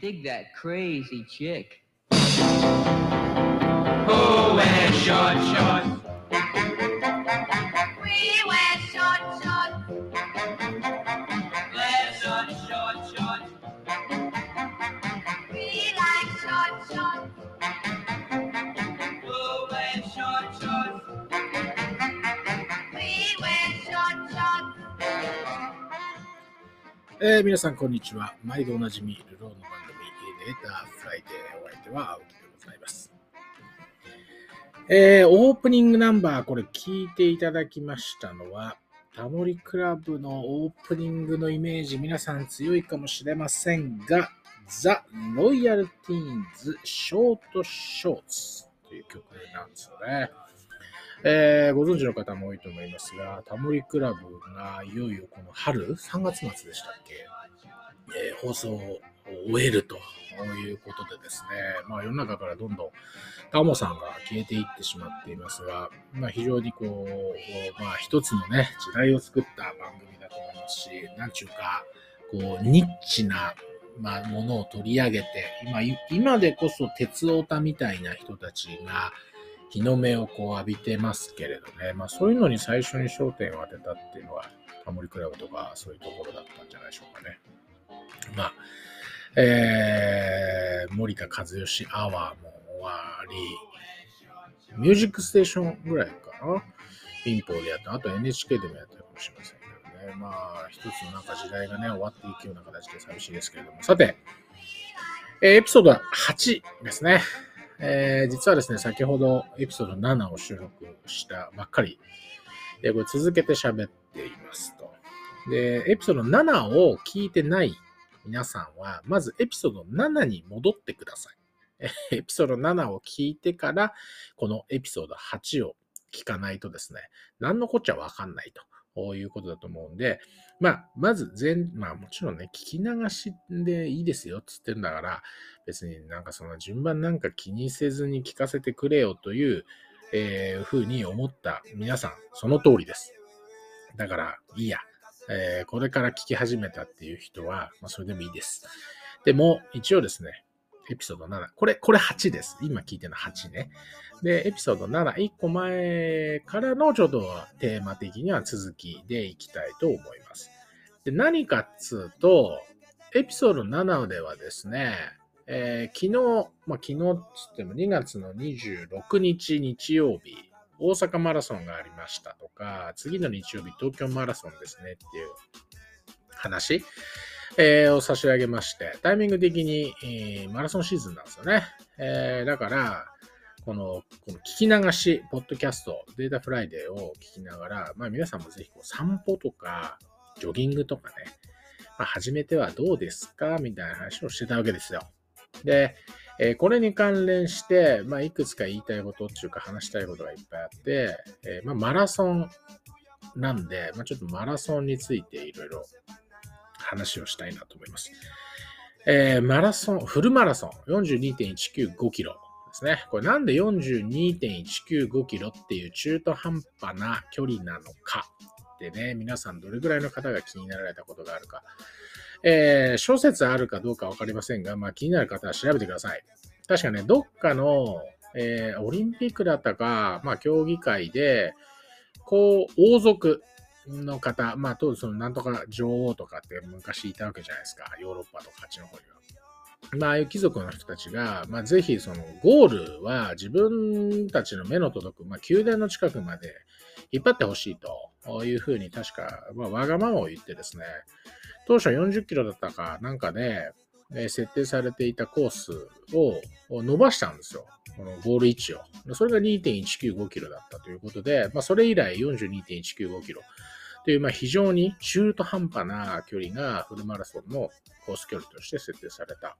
dig that crazy chick. Who wears short shorts? We wear short shorts. Wear short short shorts. We like short shorts. Who wears short shorts? We wear short shorts. えー皆さん、こんにちは。毎度おなじみ、 は、青木でございます。えーオープニングナンバー、これ聞いていただきましたのは、タモリクラブのオープニングのイメージ、皆さん強いかもしれませんが、ザ・ロイヤル・ティーンズ・ショート・ショーツという曲なんですよね。えーご存知の方も多いと思いますが、タモリクラブがいよいよこの春、3月末でしたっけ、え放送を終えるということでですね、まあ世の中からどんどんタモさんが消えていってしまっていますが、まあ非常にこう、まあ一つのね、時代を作った番組だと思いますし、なんちゅうか、こう、ニッチな、まあ、ものを取り上げて、今、今でこそ鉄オタみたいな人たちが、日の目をこう浴びてますけれどね、まあそういうのに最初に焦点を当てたっていうのは、タモリクラブとかそういうところだったんじゃないでしょうかね。まあ、えー、森田和義アワーも終わり、ミュージックステーションぐらいかな。民放でやった。あと NHK でもやったかもしれませんけどね。まあ、一つのなんか時代がね、終わっていくような形で寂しいですけれども。さて、えーエピソード8ですね。えー実はですね、先ほどエピソード7を収録したばっかり。で、これ続けて喋っていますと。で、エピソード7を聞いてない皆さんは、まずエピソード7に戻ってください。エピソード7を聞いてから、このエピソード8を聞かないとですね、何のこっちゃわかんないということだと思うんで、まあ、まず全、まあもちろんね、聞き流しでいいですよっつってんだから、別になんかその順番なんか気にせずに聞かせてくれよという、えー、ふうに思った皆さん、その通りです。だから、いいや。えーこれから聞き始めたっていう人は、まあ、それでもいいです。でも、一応ですね、エピソード7。これ、これ8です。今聞いてるの8ね。で、エピソード7、1個前からのちょっとテーマ的には続きでいきたいと思います。で、何かっつうと、エピソード7ではですね、えー昨日、まあ、昨日っつっても2月の26日日曜日、大阪マラソンがありましたとか、次の日曜日東京マラソンですねっていう話、えーを差し上げまして、タイミング的に、えーマラソンシーズンなんですよね。えーだから、この、この聞き流し、ポッドキャスト、データフライデーを聞きながら、まあ皆さんもぜひこう散歩とか、ジョギングとかね、まあ、始めてはどうですかみたいな話をしてたわけですよ。で、えこれに関連して、まあ、いくつか言いたいことっていうか話したいことがいっぱいあって、えまあ、マラソンなんで、まあ、ちょっとマラソンについていろいろ話をしたいなと思います。えーマラソン、フルマラソン42.195キロですね。これなんで42.195キロっていう中途半端な距離なのかってね、皆さんどれぐらいの方が気になられたことがあるか。えー諸説あるかどうかわかりませんが、まあ気になる方は調べてください。確かね、どっかの、えーオリンピックだったか、まあ競技会で、こう、王族の方、まあ当時そのなんとか女王とかって昔いたわけじゃないですか。ヨーロッパとかあっちの方には。まあ、ああいう貴族の人たちが、まあ、ぜひそのゴールは自分たちの目の届く、まあ、宮殿の近くまで引っ張ってほしいというふうに確か、まあ、わがままを言ってですね、当初40キロだったかなんかで、え設定されていたコースを伸ばしたんですよ。このゴール位置を。それが2.195キロだったということで、まあ、それ以来42.195キロという、まあ、非常に中途半端な距離がフルマラソンのコース距離として設定された。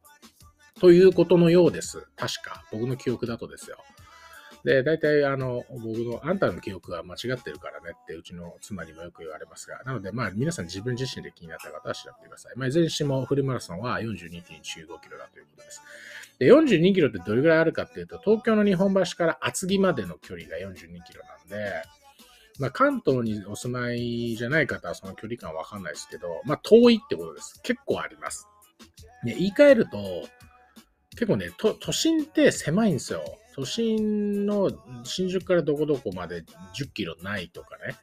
ということのようです。確か。僕の記憶だとですよ。で、大体、あの、僕の、あんたの記憶は間違ってるからねって、うちの妻にもよく言われますが、なので、まあ、皆さん自分自身で気になった方は調べてください。まあ、いずれにしても、フルマラソンは42.15キロだということです。で、42キロってどれぐらいあるかっていうと、東京の日本橋から厚木までの距離が42キロなんで、まあ、関東にお住まいじゃない方はその距離感わかんないですけど、まあ、遠いってことです。結構あります。ね、言い換えると、結構ね、都都心って狭いんですよ。都心の新宿からどこどこまで10キロないとかね。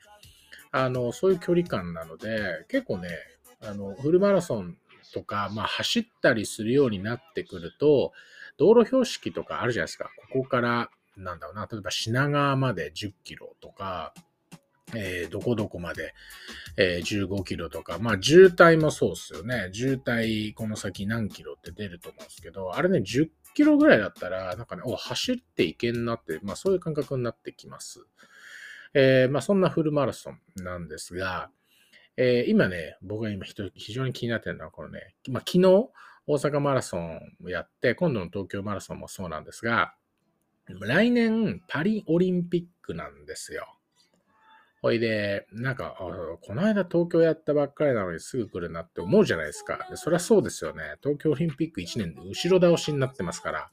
あの、そういう距離感なので、結構ね、あの、フルマラソンとか、まあ、走ったりするようになってくると、道路標識とかあるじゃないですか。ここから、なんだろうな、例えば品川まで10キロとか、えーどこどこまで、えー15キロとか、まあ渋滞もそうですよね。渋滞この先何キロって出ると思うんですけど、あれね、10キロぐらいだったら、なんかね、お、走っていけんなって、まあそういう感覚になってきます。えーまあそんなフルマラソンなんですが、えー今ね、僕が今非常に気になってるのは、このね、まあ昨日大阪マラソンをやって、今度の東京マラソンもそうなんですが、来年パリオリンピックなんですよ。ほいで、なんか、この間東京やったばっかりなのにすぐ来るなって思うじゃないですか。そりゃそうですよね。東京オリンピック1年で後ろ倒しになってますから、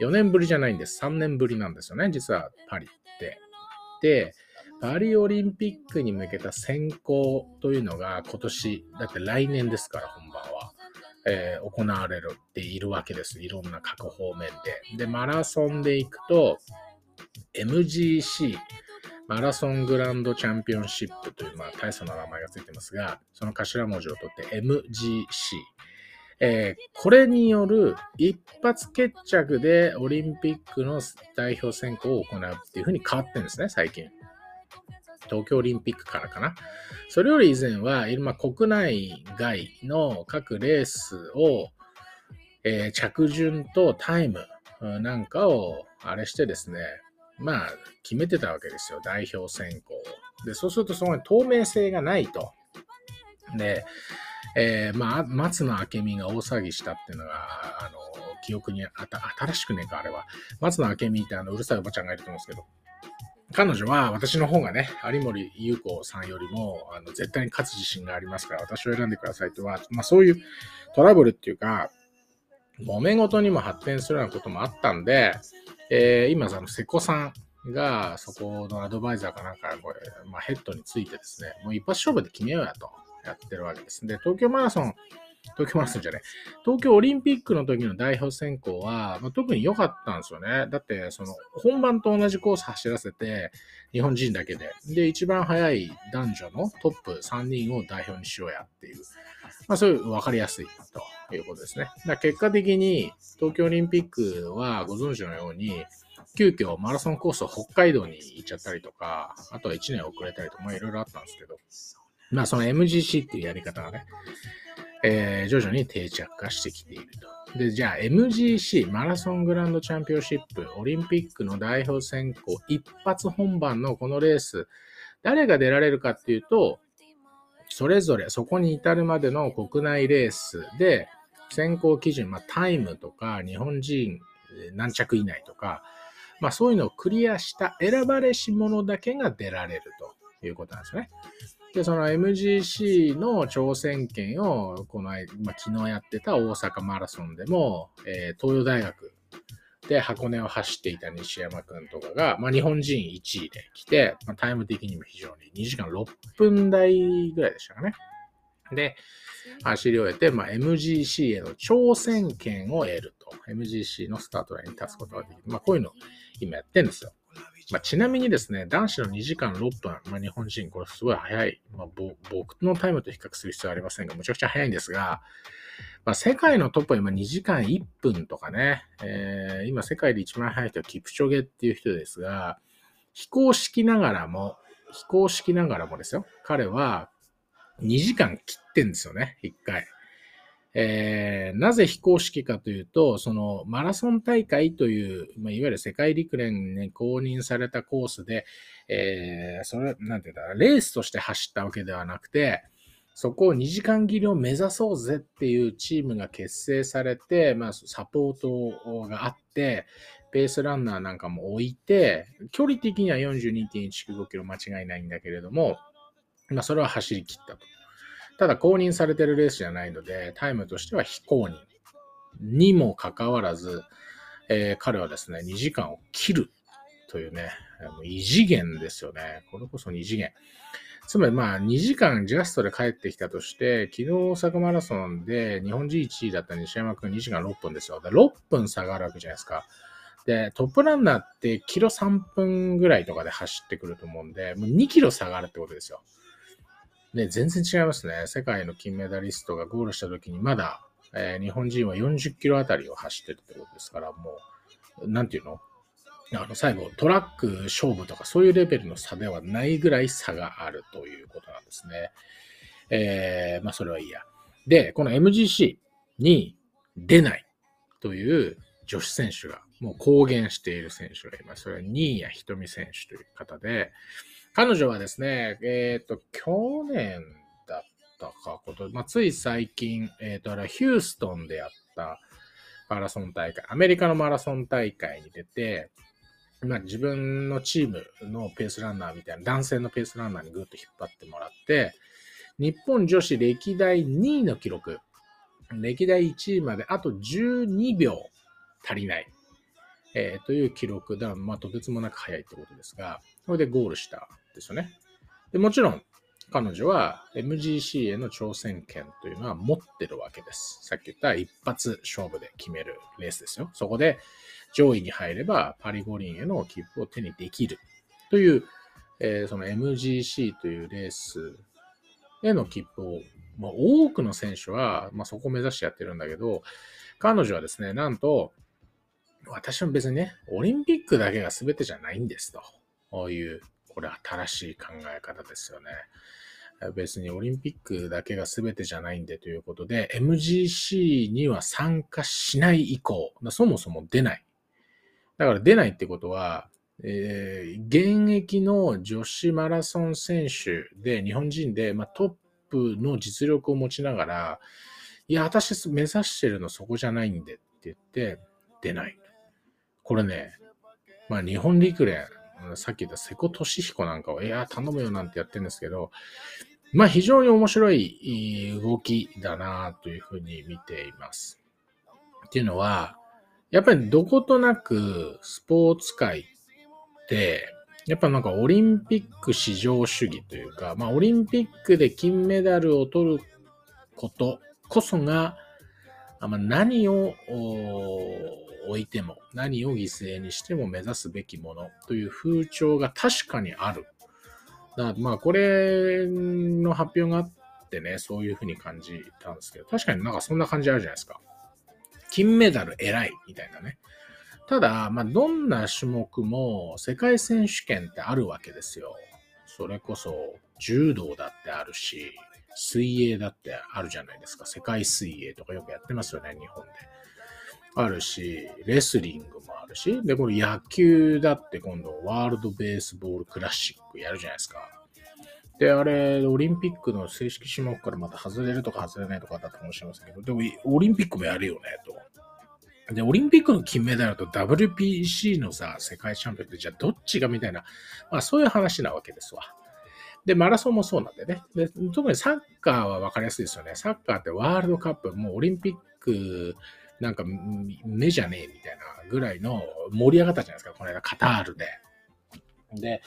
4年ぶりじゃないんです。3年ぶりなんですよね。実はパリって。で、パリオリンピックに向けた選考というのが今年、だって来年ですから、本番は。えー行われるっているわけです。いろんな各方面で。で、マラソンで行くと、MGC、マラソングランドチャンピオンシップという、まあ、大層な名前がついてますが、その頭文字を取って MGC。えーこれによる一発決着でオリンピックの代表選考を行うっていうふうに変わってるんですね、最近。東京オリンピックからかな。それより以前は、まあ、国内外の各レースを、えー着順とタイムなんかをあれしてですね、まあ、決めてたわけですよ、代表選考を。で、そうするとそこに透明性がないと。で、えーまあ、松野明美が大騒ぎしたっていうのが、あの、記憶にあた、新しくねえか、あれは。松野明美ってあの、うるさいおばちゃんがいると思うんですけど、彼女は私の方がね、有森優子さんよりも、あの、絶対に勝つ自信がありますから、私を選んでくださいとは、まあそういうトラブルっていうか、揉め事にも発展するようなこともあったんで、えー今、その瀬古さんが、そこのアドバイザーかなんか、これ、まあ、ヘッドについてですね、もう一発勝負で決めようやと、やってるわけです。で、東京マラソン、東京マラソンじゃない、東京オリンピックの時の代表選考は、まあ、特に良かったんですよね。だって、その、本番と同じコース走らせて、日本人だけで。で、一番早い男女のトップ3人を代表にしようやっていう。まあ、そういう分かりやすいということですね。だ結果的に、東京オリンピックはご存知のように、急遽マラソンコースを北海道に行っちゃったりとか、あとは1年遅れたりとか、まあいろいろあったんですけど、まあその MGC っていうやり方がね、えー徐々に定着化してきていると。で、じゃあ MGC、マラソングランドチャンピオンシップ、オリンピックの代表選考、一発本番のこのレース、誰が出られるかっていうと、それぞれそこに至るまでの国内レースで、選考基準、まあタイムとか、日本人何着以内とか、まあそういうのをクリアした選ばれし者だけが出られるということなんですね。で、その MGC の挑戦権を、この間、まあ、昨日やってた大阪マラソンでも、えー東洋大学で箱根を走っていた西山くんとかが、まあ、日本人1位で来て、まあ、タイム的にも非常に2時間6分台ぐらいでしたかね。で、走り終えて、まあ、MGC への挑戦権を得ると。MGC のスタートラインに立つことができる。まあ、こういうのを今やってるんですよ。まあ、ちなみにですね、男子の2時間6分、まあ、日本人、これすごい早い。まあ、僕のタイムと比較する必要はありませんが、むちゃくちゃ早いんですが、まあ、世界のトップは今2時間1分とかね、えー今世界で一番早い人はキプチョゲっていう人ですが、非公式ながらも、非公式ながらもですよ、彼は2時間切ってんですよね、1回。えーなぜ非公式かというと、そのマラソン大会という、まあ、いわゆる世界陸連に公認されたコースで、えーそれ、なんていうんだ、レースとして走ったわけではなくて、そこを2時間切りを目指そうぜっていうチームが結成されて、まあ、サポートがあって、ペースランナーなんかも置いて、距離的には42.195キロ間違いないんだけれども、まあ、それは走り切ったと。ただ公認されてるレースじゃないので、タイムとしては非公認にもかかわらず、えー彼はですね、2時間を切るというね、もう異次元ですよね。これこそ2次元。つまりまあ2時間ジャストで帰ってきたとして、昨日大阪マラソンで日本人1位だった西山くん2時間6分ですよ。だ6分差があるわけじゃないですか。で、トップランナーってキロ3分ぐらいとかで走ってくると思うんで、もう2キロ差があるってことですよ。ね、全然違いますね。世界の金メダリストがゴールした時にまだ、えー日本人は40キロあたりを走ってるってことですから、もう、なんていうの？あの、最後、トラック勝負とかそういうレベルの差ではないぐらい差があるということなんですね。えー、まあ、それはいいや。で、この MGC に出ないという女子選手が、もう公言している選手がいます。それは新谷仁美選手という方で、彼女はですね、えっ、と、去年だったかこと、まあ、つい最近、えっ、と、あれはヒューストンでやったマラソン大会、アメリカのマラソン大会に出て、まあ、自分のチームのペースランナーみたいな、男性のペースランナーにぐっと引っ張ってもらって、日本女子歴代2位の記録、歴代1位まであと12秒足りない、えーという記録だ、まあ、とてつもなく速いってことですが、それでゴールしたんですよね。でもちろん、彼女は MGC への挑戦権というのは持ってるわけです。さっき言った一発勝負で決めるレースですよ。そこで上位に入ればパリ五輪への切符を手にできるという、えーその MGC というレースへの切符を、まあ、多くの選手は、まあ、そこを目指してやってるんだけど、彼女はですね、なんと、私も別にね、オリンピックだけが全てじゃないんですと。こういう、これ新しい考え方ですよね。別にオリンピックだけが全てじゃないんでということで、MGC には参加しない以降、そもそも出ない。だから出ないってことは、えー現役の女子マラソン選手で、日本人で、まあ、トップの実力を持ちながら、いや、私目指してるのそこじゃないんでって言って、出ない。これね、まあ日本陸連、さっき言った瀬古利彦なんかは、いや、頼むよなんてやってるんですけど、まあ非常に面白い動きだなというふうに見ています。っていうのは、やっぱりどことなくスポーツ界って、やっぱなんかオリンピック至上主義というか、まあオリンピックで金メダルを取ることこそが、まあ、何を置いても、何を犠牲にしても目指すべきものという風潮が確かにある。だからまあこれの発表があってね、そういうふうに感じたんですけど、確かになんかそんな感じあるじゃないですか。金メダル偉いみたいなね。ただ、まあ、どんな種目も世界選手権ってあるわけですよ。それこそ柔道だってあるし、水泳だってあるじゃないですか。世界水泳とかよくやってますよね、日本で。あるし、レスリングもあるし、で、これ野球だって今度ワールドベースボールクラシックやるじゃないですか。で、あれ、オリンピックの正式種目からまた外れるとか外れないとかだったかもしれませんけど、でも、オリンピックもやるよね、と。で、オリンピックの金メダルと WPC のさ、世界チャンピオンってじゃあどっちがみたいな、まあそういう話なわけですわ。で、マラソンもそうなんでね。で特にサッカーは分かりやすいですよね。サッカーってワールドカップ、もうオリンピックなんか目じゃねえみたいなぐらいの盛り上がったじゃないですか、この間カタールで。で、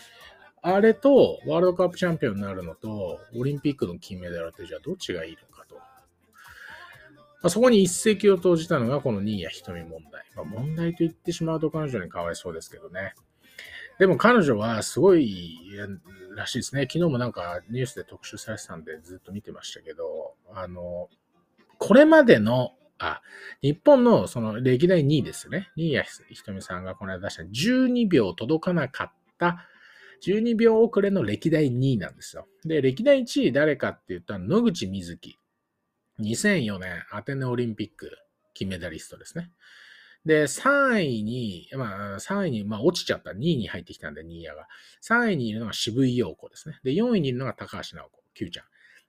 あれとワールドカップチャンピオンになるのと、オリンピックの金メダルってじゃあどっちがいいのかと。まあ、そこに一石を投じたのがこの新谷仁美問題。まあ、問題と言ってしまうと彼女にかわいそうですけどね。でも彼女はすごいらしいですね。昨日もなんかニュースで特集されてたんでずっと見てましたけど、あの、これまでの、あ、日本のその歴代2位ですね。新谷仁美さんがこの間出した12秒届かなかった、12秒遅れの歴代2位なんですよ。で、歴代1位誰かって言ったら野口みずき。2004年アテネオリンピック金メダリストですね。で、3位に、まあ、3位に、まあ、落ちちゃった。2位に入ってきたんで、新谷が。3位にいるのが渋井陽子ですね。で、4位にいるのが高橋直子、Q ちゃん。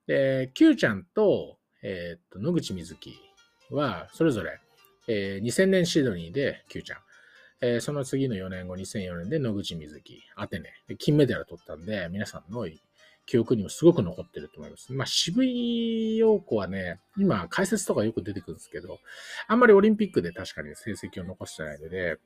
で、Q ちゃんと、えーっと、野口みずきは、それぞれ、えー2000年シドニーで Q ちゃん。えーその次の4年後、2004年で野口みずき、アテネ。で金メダル取ったんで、皆さんの記憶にもすごく残ってると思います。まあ、渋井陽子はね、今、解説とかよく出てくるんですけど、あんまりオリンピックで確かに成績を残してないので、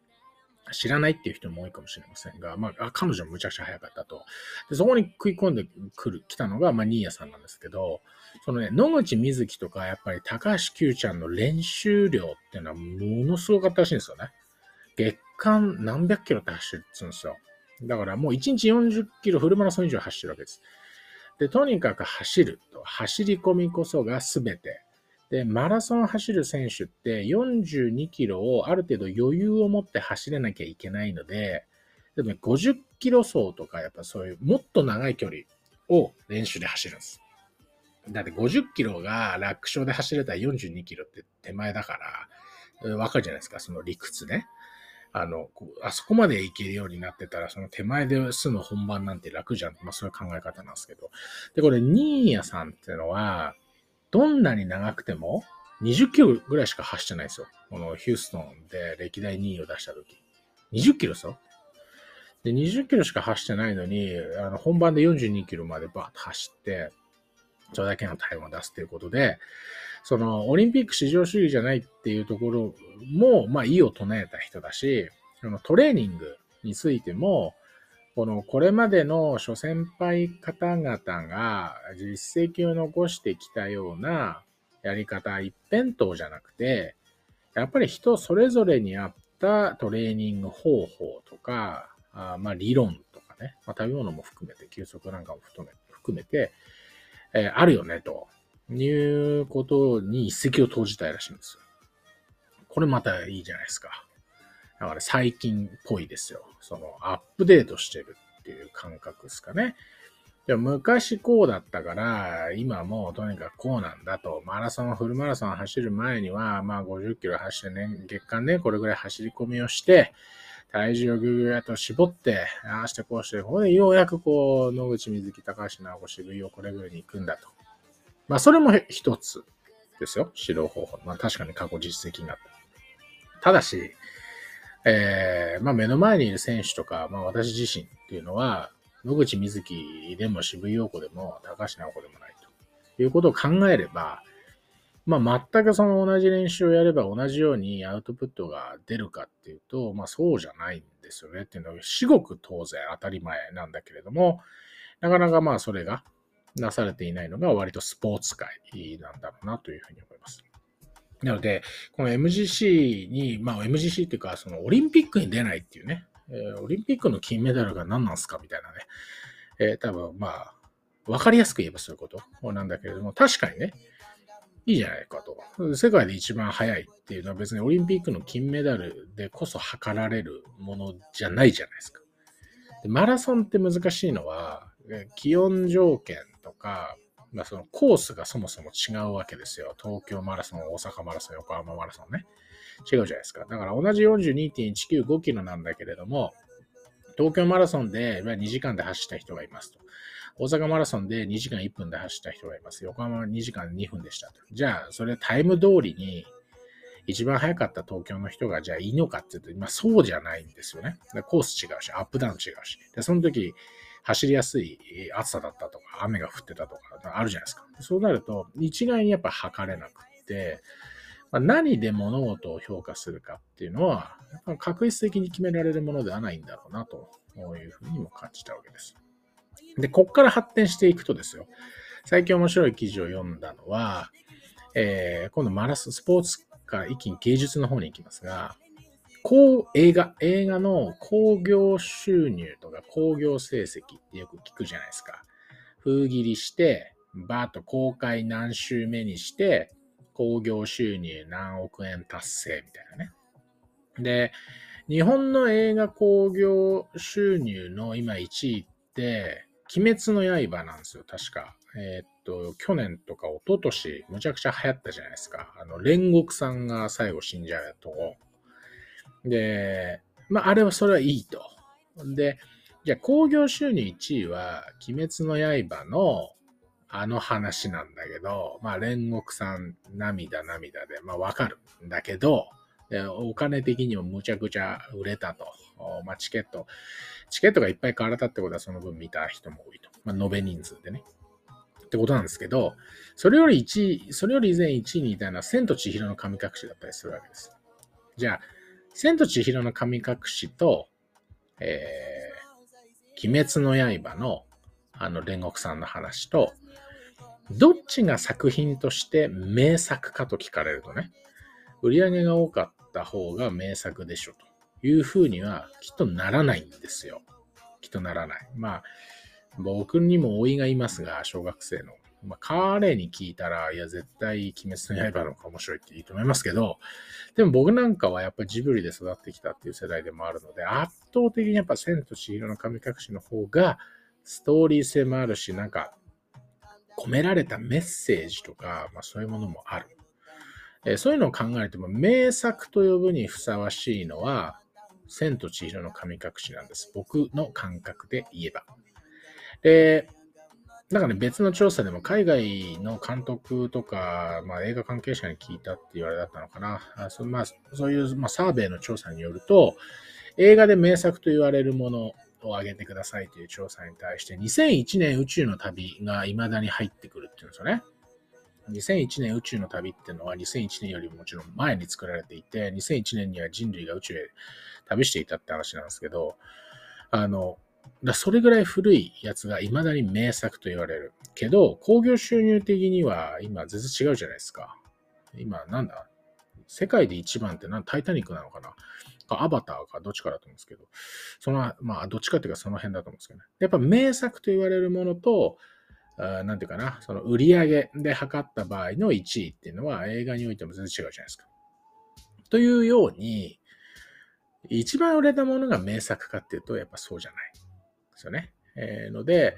知らないっていう人も多いかもしれませんが、まあ、彼女もむちゃくちゃ早かったと。でそこに食い込んでくる、来たのが、まあ、ニーヤさんなんですけど、そのね、野口みずきとか、やっぱり高橋九ちゃんの練習量っていうのはものすごかったらしいんですよね。月間何百キロって走るっつうんですよ。だからもう1日40キロフルマラソン以上走ってるわけです。で、とにかく走ると。走り込みこそが全て。で、マラソン走る選手って42キロをある程度余裕を持って走れなきゃいけないので、でも、50キロ走とか、やっぱそういうもっと長い距離を練習で走るんです。だって50キロが楽勝で走れたら42キロって手前だから、わかるじゃないですか、その理屈ね。あの、あそこまで行けるようになってたら、その手前で済む本番なんて楽じゃん。まあそういう考え方なんですけど。で、これ、ニーヤさんっていうのは、どんなに長くても20キロぐらいしか走ってないですよ。このヒューストンで歴代2位を出した時。20キロですよ。で、20キロしか走ってないのに、あの本番で42キロまでバーッと走って、それだけのタイムを出すということで、そのオリンピック至上主義じゃないっていうところも、まあ、意を唱えた人だし、そのトレーニングについても、このこれまでの諸先輩方々が実績を残してきたようなやり方一辺倒じゃなくて、やっぱり人それぞれに合ったトレーニング方法とか、あまあ理論とかね、まあ、食べ物も含めて、休息なんかも含めて、えーあるよね、ということに一石を投じたいらしいんですよ。これまたいいじゃないですか。だから最近っぽいですよ。そのアップデートしてるっていう感覚ですかね。で昔こうだったから、今もうとにかくこうなんだと。マラソン、フルマラソン走る前には、まあ50キロ走ってね、月間ね、これぐらい走り込みをして、体重をぐぐぐっと絞って、ああしてこうして、これでようやくこう、野口みずき、高橋直子、渋井をこれぐらいに行くんだと。まあそれも一つですよ。指導方法。まあ確かに過去実績になった。ただし、えーまあ目の前にいる選手とか、まあ私自身っていうのは、野口みずきでも渋井陽子でも高橋直子でもないということを考えれば、まあ全くその同じ練習をやれば同じようにアウトプットが出るかっていうと、まあそうじゃないんですよねっていうのは至極当然当たり前なんだけれども、なかなかまあそれがなされていないのが割とスポーツ界なんだろうなというふうに思います。なので、この MGC に、まあ MGC っていうか、そのオリンピックに出ないっていうね、えオリンピックの金メダルが何なんすかみたいなね、えー多分まあ、わかりやすく言えばそういうことなんだけれども、確かにね、いいじゃないかと。世界で一番速いっていうのは別にオリンピックの金メダルでこそ測られるものじゃないじゃないですか。でマラソンって難しいのは、気温条件とか、まあ、そのコースがそもそも違うわけですよ。東京マラソン、大阪マラソン、横浜マラソンね。違うじゃないですか。だから同じ42.195キロなんだけれども、東京マラソンで2時間で走った人がいますと。大阪マラソンで2時間1分で走った人がいます。横浜は2時間2分でした。じゃあ、それタイム通りに一番早かった東京の人がじゃあいいのかっていうと、まあそうじゃないんですよね。コース違うし、アップダウン違うし。で、その時、走りやすい暑さだったとか、雨が降ってたとか、あるじゃないですか。そうなると、一概にやっぱ測れなくって、まあ、何で物事を評価するかっていうのは、確実的に決められるものではないんだろうなというふうにも感じたわけです。で、こっから発展していくとですよ。最近面白い記事を読んだのは、えー今度マラソン、スポーツから一気に芸術の方に行きますが、こう映画、映画の興行収入とか興行成績ってよく聞くじゃないですか。封切りして、バーッと公開何週目にして、興行収入何億円達成みたいなね。で、日本の映画興行収入の今1位って、鬼滅の刃なんですよ、確か。えーっと、去年とか一昨年むちゃくちゃ流行ったじゃないですか。あの、煉獄さんが最後死んじゃうとこ。で、まあ、あれはそれはいいと。で、じゃあ、興行収入1位は、鬼滅の刃のあの話なんだけど、まあ、煉獄さん涙涙で、まあ、わかるんだけど、お金的にもむちゃくちゃ売れたと。まあ、チケット、チケットがいっぱい買われたってことはその分見た人も多いと。まあ、延べ人数でね。ってことなんですけど、それより1位、それより以前1位にいたのは、千と千尋の神隠しだったりするわけです。じゃあ、千と千尋の神隠しと、えー、鬼滅の刃の、あの、煉獄さんの話と、どっちが作品として名作かと聞かれるとね、売り上げが多かった方が名作でしょというふうにはきっとならないんですよ。きっとならない。まあ、僕にも老いがいますが、小学生の。まあ、彼に聞いたら、いや、絶対、鬼滅の刃の方が面白いっていいと思いますけど、でも僕なんかはやっぱりジブリで育ってきたっていう世代でもあるので、圧倒的にやっぱ千と千尋の神隠しの方が、ストーリー性もあるし、なんか、込められたメッセージとか、まあそういうものもある。えーそういうのを考えても、名作と呼ぶにふさわしいのは、千と千尋の神隠しなんです。僕の感覚で言えば。で、なんかね、別の調査でも海外の監督とか、まあ、映画関係者に聞いたって言われだったのかな。あそまあ、そういう、まあ、サーベイの調査によると、映画で名作と言われるものを挙げてくださいという調査に対して、2001年宇宙の旅が未だに入ってくるっていうんですよね。2001年宇宙の旅っていうのは2001年よりももちろん前に作られていて、2001年には人類が宇宙へ旅していたって話なんですけど、あの、だそれぐらい古いやつが未だに名作と言われる。けど、興行収入的には今全然違うじゃないですか。今、なんだ？世界で一番ってなタイタニックなのかな？かアバターかどっちかだと思うんですけど、その、まあ、どっちかっていうかその辺だと思うんですけどね。やっぱ名作と言われるものと、あーなんていうかな、その売り上げで測った場合の1位っていうのは映画においても全然違うじゃないですか。というように、一番売れたものが名作かっていうと、やっぱそうじゃない。ですよね。えーので、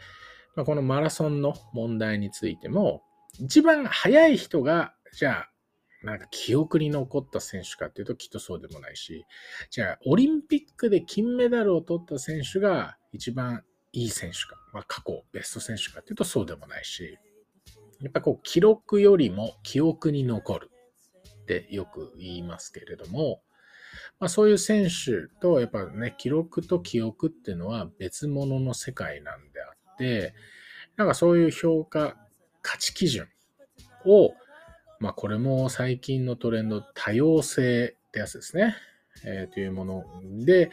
まあ、このマラソンの問題についても、一番速い人が、じゃあ、なんか記憶に残った選手かっていうときっとそうでもないし、じゃあオリンピックで金メダルを取った選手が一番いい選手か、まあ、過去ベスト選手かっていうとそうでもないし、やっぱこう記録よりも記憶に残るってよく言いますけれども、まあ、そういう選手とやっぱね、記録と記憶っていうのは別物の世界なんであって、なんかそういう評価、価値基準を、まあこれも最近のトレンド、多様性ってやつですね。えーというもので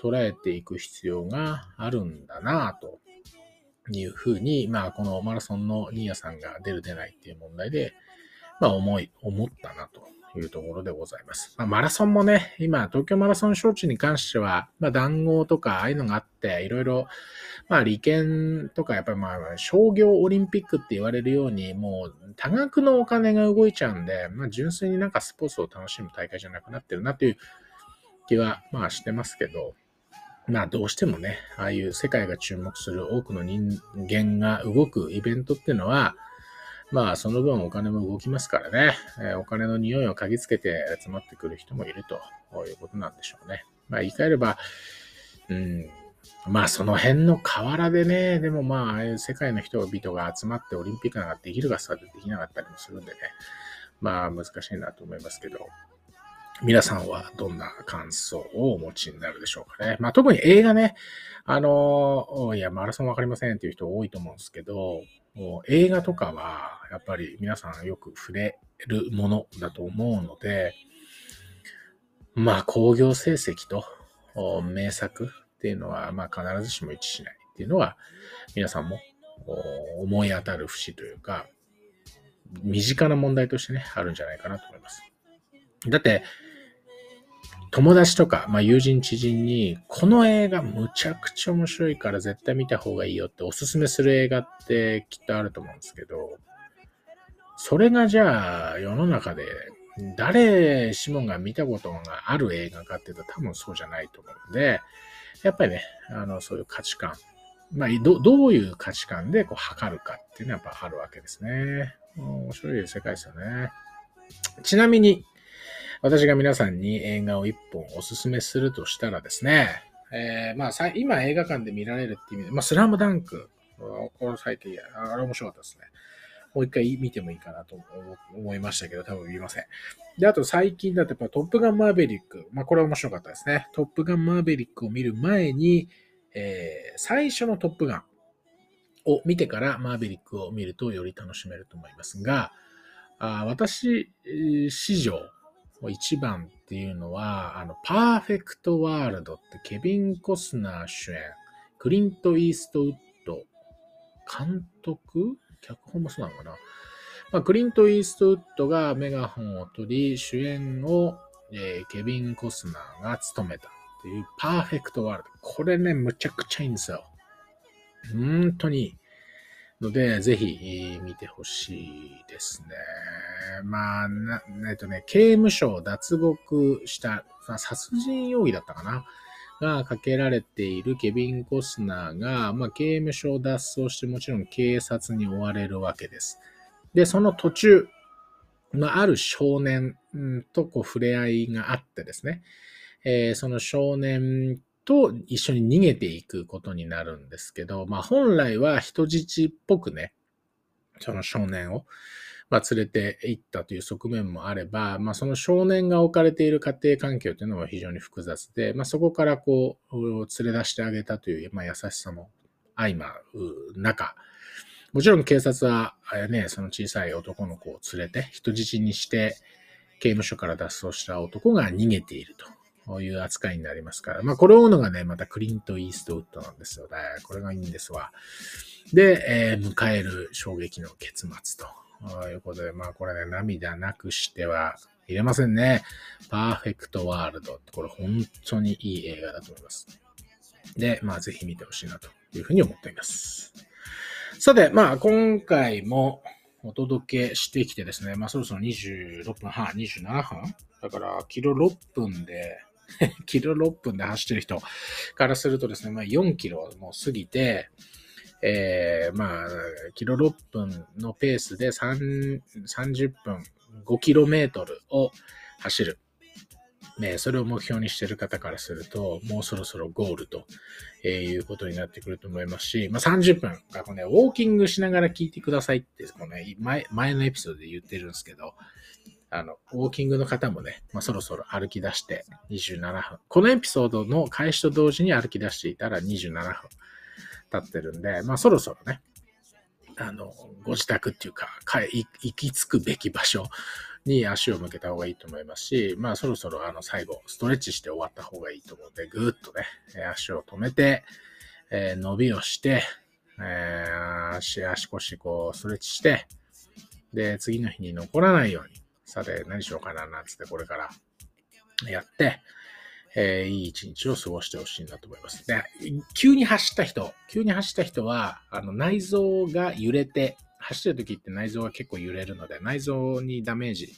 捉えていく必要があるんだなぁというふうに、まあこのマラソンのニーヤさんが出る出ないっていう問題で、まあ思い、思ったなというところでございます。まあ、マラソンもね、今、東京マラソン招致に関しては、まあ、談合とか、ああいうのがあって、いろいろ、まあ、利権とか、やっぱりまあ、商業オリンピックって言われるように、もう、多額のお金が動いちゃうんで、まあ、純粋になんかスポーツを楽しむ大会じゃなくなってるなっていう気は、まあ、してますけど、まあ、どうしてもね、ああいう世界が注目する多くの人間が動くイベントっていうのは、まあ、その分お金も動きますからね、えお金の匂いを嗅ぎつけて集まってくる人もいるということなんでしょうね。まあ、言い換えれば、うん、まあ、その辺の河原でね、でもまあ、ああいう世界の人々が集まってオリンピックなんかできるかさでできなかったりもするんでね、まあ、難しいなと思いますけど、皆さんはどんな感想をお持ちになるでしょうかね。まあ、特に映画ね、あの、いや、マラソンわかりませんっていう人多いと思うんですけど、もう映画とかは、やっぱり皆さんよく触れるものだと思うので、まあ、興行成績と名作っていうのは、まあ、必ずしも一致しないっていうのは、皆さんも思い当たる節というか、身近な問題としてね、あるんじゃないかなと思います。だって、友達とか、まあ、友人知人に、この映画むちゃくちゃ面白いから絶対見た方がいいよっておすすめする映画ってきっとあると思うんですけど、それがじゃあ世の中で誰しもが見たことがある映画かっていうと多分そうじゃないと思うんで、やっぱりね、あの、そういう価値観。まあ、どどういう価値観でこう測るかっていうのはやっぱあるわけですね。面白い世界ですよね。ちなみに、私が皆さんに映画を一本おすすめするとしたらですね、えーまあさ、今映画館で見られるっていう意味で、まあ、スラムダンク、この最近、ああれ面白かったですね。もう一回見てもいいかなと思いましたけど、多分見ません。で、あと最近だとやっぱトップガンマーベリック。まあこれ面白かったですね。トップガンマーベリックを見る前に、えー最初のトップガンを見てからマーベリックを見るとより楽しめると思いますが、あ私史上、1番っていうのは、あの、パーフェクトワールドってケビン・コスナー主演、クリント・イーストウッド監督？脚本もそうなのかな？まあ、クリント・イーストウッドがメガホンを取り、主演を、えーケビン・コスナーが務めたっていうパーフェクトワールド。これね、むちゃくちゃいいんですよ。本当にいい。ので、ぜひ見てほしいですね。まあ、な、えっとね、刑務所を脱獄した、まあ殺人容疑だったかな？がかけられているケビン・コスナーが、まあ、刑務所を脱走してもちろん警察に追われるわけです。で、その途中、まあ、ある少年とこう触れ合いがあってですね、えーその少年と一緒に逃げていくことになるんですけど、まあ、本来は人質っぽくね、その少年を、まあ、連れて行ったという側面もあれば、まあ、その少年が置かれている家庭環境というのは非常に複雑で、まあ、そこからこう、連れ出してあげたという、まあ、優しさも相まう中、もちろん警察は、ね、その小さい男の子を連れて人質にして、刑務所から脱走した男が逃げていると。こういう扱いになりますから。まあ、これを追うのがね、またクリント・イーストウッドなんですよね。これがいいんですわ。で、えー迎える衝撃の結末ということで、まあ、これね、涙なくしては入れませんね。パーフェクト・ワールド。これ本当にいい映画だと思います。で、まあ、ぜひ見てほしいなというふうに思っています。さて、まあ、今回もお届けしてきてですね、まあ、そろそろ26分半、27分？だから、キロ6分で、キロ6分で走ってる人からするとですね、まあ、4キロも過ぎて、えー、まあ、キロ6分のペースで3 30分5キロメートルを走る。ね、それを目標にしている方からすると、もうそろそろゴールと、えーいうことになってくると思いますし、まあ、30分、こね、ウォーキングしながら聞いてくださいって、こね、前前のエピソードで言ってるんですけど、あの、ウォーキングの方もね、まあ、そろそろ歩き出して27分。このエピソードの開始と同時に歩き出していたら27分経ってるんで、まあ、そろそろね、あの、ご自宅っていうか、か行き着くべき場所に足を向けた方がいいと思いますし、まあそろそろあの最後、ストレッチして終わった方がいいと思うので、ぐーっとね、足を止めて、えー伸びをして、えー足、足腰こうストレッチして、で、次の日に残らないように、さて何しようかななんつってこれからやって、えーいい一日を過ごしてほしいなと思います。で、急に走った人、急に走った人は、あの内臓が揺れて、走ってる時って内臓が結構揺れるので、内臓にダメージ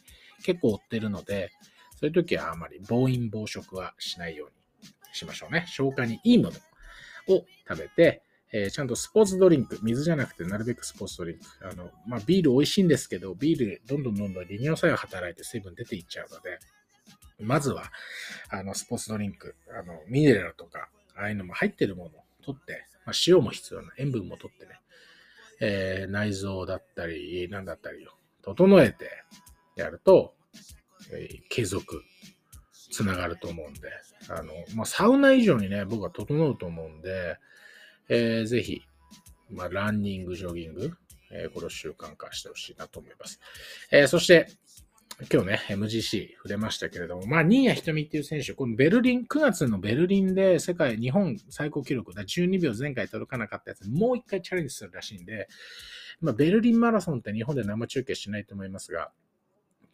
結構負ってるので、そういう時はあまり暴飲暴食はしないようにしましょうね。消化にいいものを食べて、えーちゃんとスポーツドリンク、水じゃなくてなるべくスポーツドリンク。あの、まあ、ビール美味しいんですけど、ビールどんどんどんどん利尿作用働いて水分出ていっちゃうので、まずは、あの、スポーツドリンク、あの、ミネラルとか、ああいうのも入ってるものを取って、まあ、塩も必要な、塩分も取ってね、えー内臓だったり、何だったりを整えてやると、えー継続、つながると思うんで、あの、まあ、サウナ以上にね、僕は整うと思うんで、えーぜひ、まあ、ランニング、ジョギング、えーこれを習慣化してほしいなと思います。えーそして、今日ね、MGC 触れましたけれども、まあ、新谷仁美っていう選手、このベルリン、9月のベルリンで世界、日本最高記録、だ12秒前回届かなかったやつ、もう一回チャレンジするらしいんで、まあ、ベルリンマラソンって日本で生中継しないと思いますが、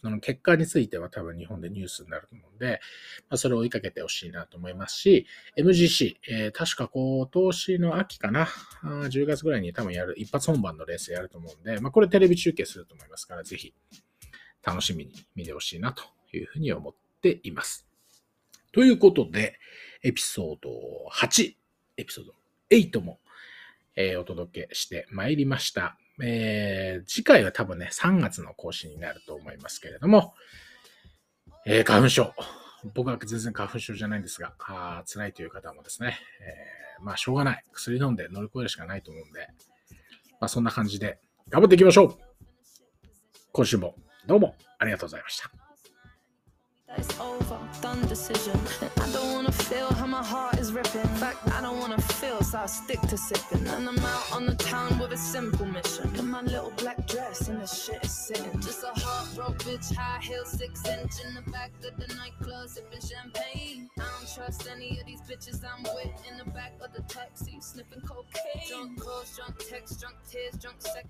その結果については多分日本でニュースになると思うんで、まあ、それを追いかけてほしいなと思いますし、MGC、えー確か今年の秋かな、あ10月ぐらいに多分やる、一発本番のレースやると思うんで、まあ、これテレビ中継すると思いますから、ぜひ楽しみに見てほしいなというふうに思っています。ということで、エピソード8、エピソード8も、えーお届けしてまいりました。えー次回は多分ね、3月の更新になると思いますけれども、えー花粉症。僕は全然花粉症じゃないんですが、あ辛いという方もですね、えーまあ、しょうがない。薬飲んで乗り越えるしかないと思うんで、まあ、そんな感じで頑張っていきましょう今週もどうもありがとうございました。It's over, done decision. And I don't wanna feel how my heart is ripping. In fact, I don't wanna feel, so I stick to sipping. And I'm out on the town with a simple mission. Am my little black dress and the shit is sitting. Just a heartbroken bitch, high heel, six inch in the back of the nightclub, sipping champagne. I don't trust any of these bitches I'm with in the back of the taxi, sniffing cocaine. Drunk calls, drunk texts, drunk tears, drunk sex.